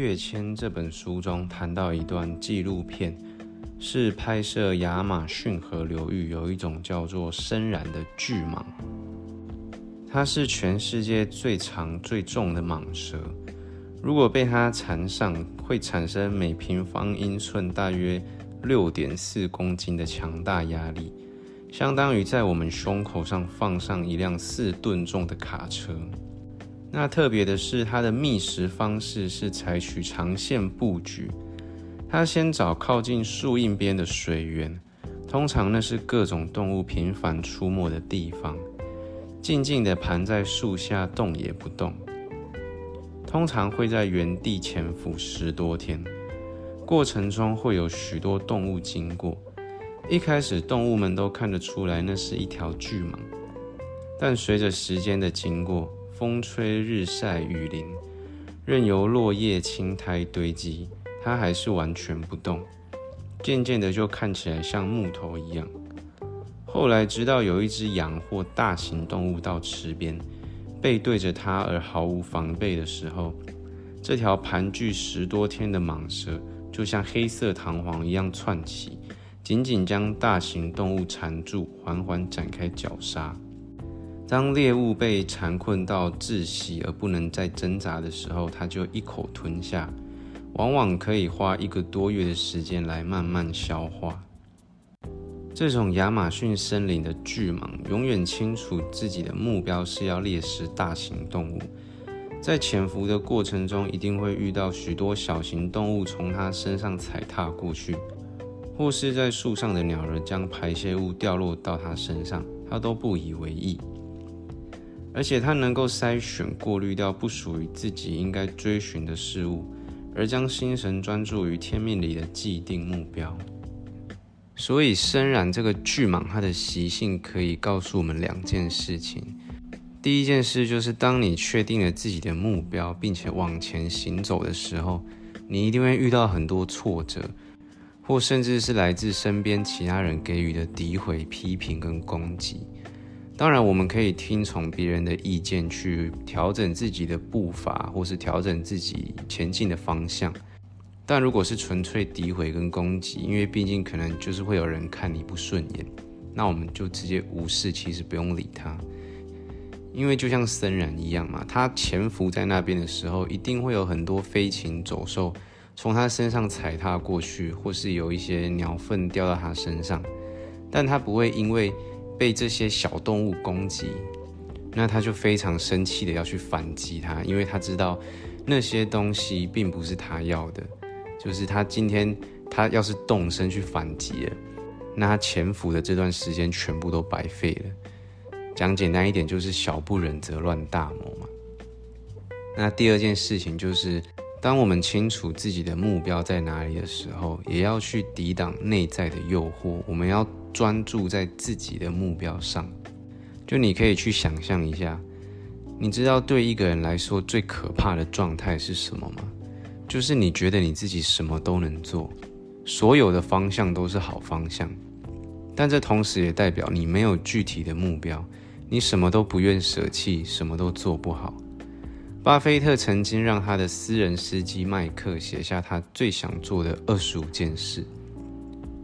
跃迁》这本书中谈到一段纪录片，是拍摄亚马逊河流域有一种叫做深蓝的巨蟒，它是全世界最长最重的蟒蛇。如果被它缠上，会产生每平方英寸大约六点四公斤的强大压力，相当于在我们胸口上放上一辆四吨重的卡车。那特别的是，它的觅食方式是采取长线布局，它先找靠近树荫边的水源，通常那是各种动物频繁出没的地方，静静地盘在树下，动也不动。通常会在原地潜伏十多天，过程中会有许多动物经过。一开始，动物们都看得出来那是一条巨蟒，但随着时间的经过，风吹日晒雨淋，任由落叶青苔堆积，它还是完全不动。渐渐的，就看起来像木头一样。后来，直到有一只羊或大型动物到池边。背对着它而毫无防备的时候，这条盘踞十多天的蟒蛇就像黑色弹簧一样窜起，紧紧将大型动物缠住，缓缓展开绞杀。当猎物被缠困到窒息而不能再挣扎的时候，它就一口吞下，往往可以花一个多月的时间来慢慢消化。这种亚马逊森林的巨蟒永远清楚自己的目标是要猎食大型动物，在潜伏的过程中一定会遇到许多小型动物从它身上踩踏过去，或是在树上的鸟儿将排泄物掉落到它身上，它都不以为意。而且它能够筛选过滤掉不属于自己应该追寻的事物，而将心神专注于天命里的既定目标。所以，深染这个巨蟒，它的习性可以告诉我们两件事情。第一件事就是，当你确定了自己的目标，并且往前行走的时候，你一定会遇到很多挫折，或甚至是来自身边其他人给予的诋毁、批评跟攻击。当然，我们可以听从别人的意见去调整自己的步伐，或是调整自己前进的方向。但如果是纯粹诋毁跟攻击，因为毕竟可能就是会有人看你不顺眼，那我们就直接无视，其实不用理他。因为就像森然一样嘛，他潜伏在那边的时候，一定会有很多飞禽走兽从他身上踩踏过去，或是有一些鸟粪掉到他身上，但他不会因为被这些小动物攻击，那他就非常生气的要去反击他，因为他知道那些东西并不是他要的。就是他今天，他要是动身去反击了，那他潜伏的这段时间全部都白费了。讲简单一点，就是小不忍则乱大谋嘛。那第二件事情就是，当我们清楚自己的目标在哪里的时候，也要去抵挡内在的诱惑。我们要专注在自己的目标上。就你可以去想象一下，你知道对一个人来说最可怕的状态是什么吗？就是你觉得你自己什么都能做，所有的方向都是好方向，但这同时也代表你没有具体的目标，你什么都不愿舍弃，什么都做不好。巴菲特曾经让他的私人司机麦克写下他最想做的二十五件事，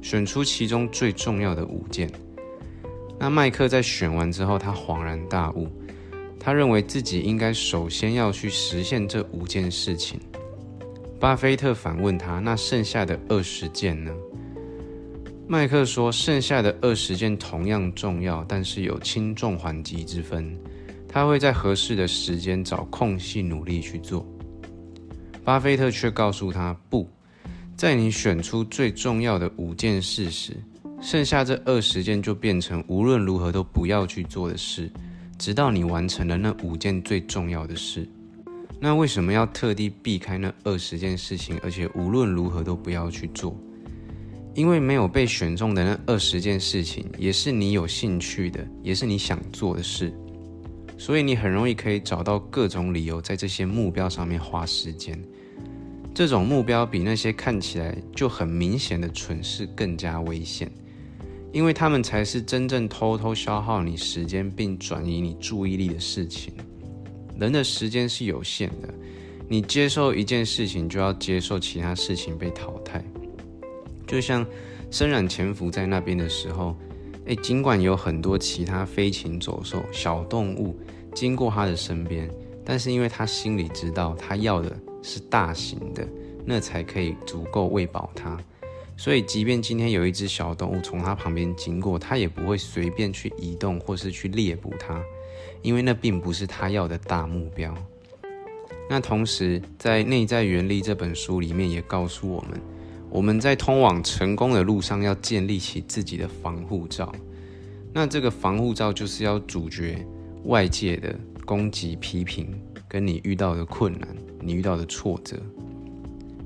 选出其中最重要的五件。那麦克在选完之后，他恍然大悟，他认为自己应该首先要去实现这五件事情。巴菲特反问他：“那剩下的二十件呢？”麦克说：“剩下的二十件同样重要，但是有轻重缓急之分。他会在合适的时间找空隙努力去做。”巴菲特却告诉他：“不在你选出最重要的五件事时，剩下这二十件就变成无论如何都不要去做的事，直到你完成了那五件最重要的事。”那为什么要特地避开那二十件事情，而且无论如何都不要去做？因为没有被选中的那二十件事情，也是你有兴趣的，也是你想做的事，所以你很容易可以找到各种理由在这些目标上面花时间。这种目标比那些看起来就很明显的蠢事更加危险，因为他们才是真正偷偷消耗你时间并转移你注意力的事情。人的时间是有限的，你接受一件事情，就要接受其他事情被淘汰。就像深染潜伏在那边的时候，诶，尽管有很多其他飞禽走兽、小动物经过他的身边，但是因为他心里知道，他要的是大型的，那才可以足够喂饱它。所以，即便今天有一只小动物从它旁边经过，它也不会随便去移动或是去猎捕它，因为那并不是它要的大目标。那同时，在《内在原力》这本书里面也告诉我们，我们在通往成功的路上要建立起自己的防护罩。那这个防护罩就是要阻绝外界的攻击、批评，跟你遇到的困难、你遇到的挫折。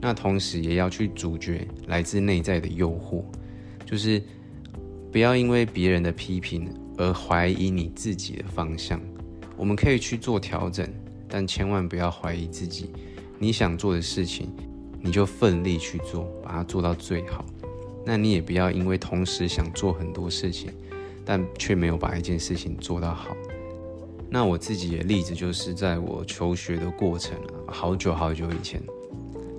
那同时也要去阻绝来自内在的诱惑，就是不要因为别人的批评而怀疑你自己的方向。我们可以去做调整。但千万不要怀疑自己，你想做的事情，你就奋力去做，把它做到最好。那你也不要因为同时想做很多事情，但却没有把一件事情做到好。那我自己的例子就是在我求学的过程好久好久以前，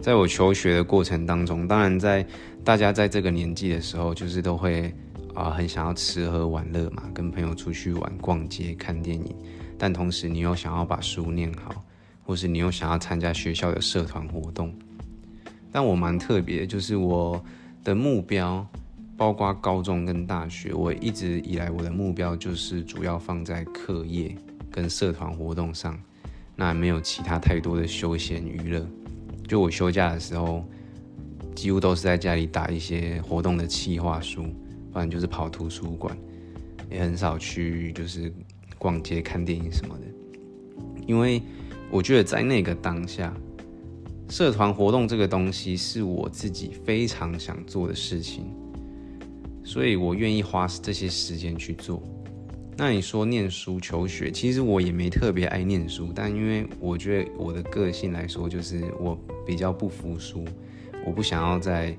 在我求学的过程当中，当然在大家在这个年纪的时候，就是都会啊很想要吃喝玩乐嘛，跟朋友出去玩、逛街、看电影。但同时，你又想要把书念好，或是你又想要参加学校的社团活动。但我蛮特别，就是我的目标，包括高中跟大学，我一直以来我的目标就是主要放在课业跟社团活动上，那没有其他太多的休闲娱乐。就我休假的时候，几乎都是在家里打一些活动的企划书，不然就是跑图书馆，也很少去就是。逛街、看电影什么的，因为我觉得在那个当下，社团活动这个东西是我自己非常想做的事情，所以我愿意花这些时间去做。那你说念书、求学，其实我也没特别爱念书，但因为我觉得我的个性来说，就是我比较不服输，我不想要在。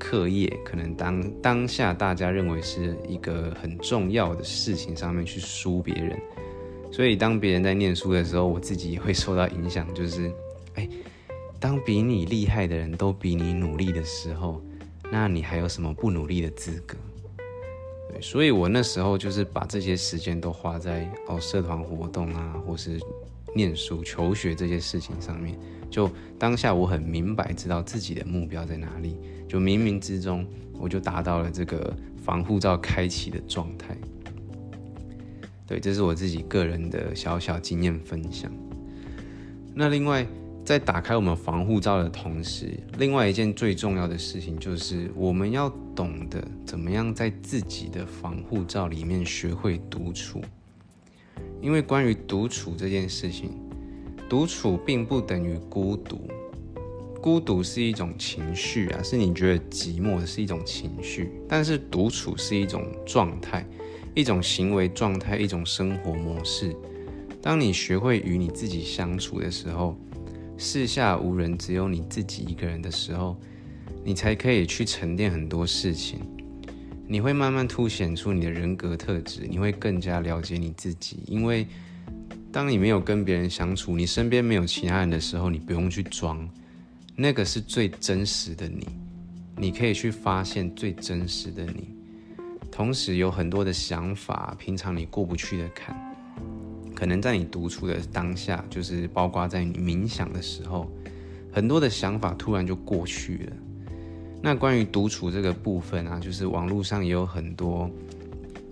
课业可能当当下大家认为是一个很重要的事情上面去输别人，所以当别人在念书的时候，我自己也会受到影响。就是，哎，当比你厉害的人都比你努力的时候，那你还有什么不努力的资格？对，所以我那时候就是把这些时间都花在哦社团活动啊，或是念书、求学这些事情上面。就当下我很明白知道自己的目标在哪里。就冥冥之中，我就达到了这个防护罩开启的状态。对，这是我自己个人的小小经验分享。那另外，在打开我们防护罩的同时，另外一件最重要的事情就是我们要懂得怎么样在自己的防护罩里面学会独处。因为关于独处这件事情，独处并不等于孤独。孤独是一种情绪啊，是你觉得寂寞是一种情绪，但是独处是一种状态，一种行为状态，一种生活模式。当你学会与你自己相处的时候，四下无人，只有你自己一个人的时候，你才可以去沉淀很多事情。你会慢慢凸显出你的人格特质，你会更加了解你自己。因为当你没有跟别人相处，你身边没有其他人的时候，你不用去装。那个是最真实的你，你可以去发现最真实的你，同时有很多的想法，平常你过不去的坎，可能在你独处的当下，就是包括在你冥想的时候，很多的想法突然就过去了。那关于独处这个部分啊，就是网络上也有很多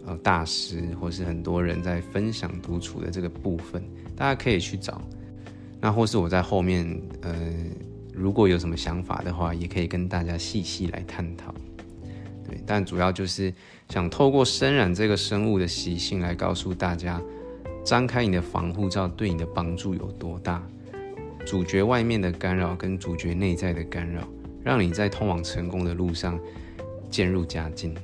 呃大师，或是很多人在分享独处的这个部分，大家可以去找。那或是我在后面呃。如果有什么想法的话，也可以跟大家细细来探讨。对，但主要就是想透过深染这个生物的习性来告诉大家，张开你的防护罩对你的帮助有多大，主角外面的干扰跟主角内在的干扰，让你在通往成功的路上渐入佳境。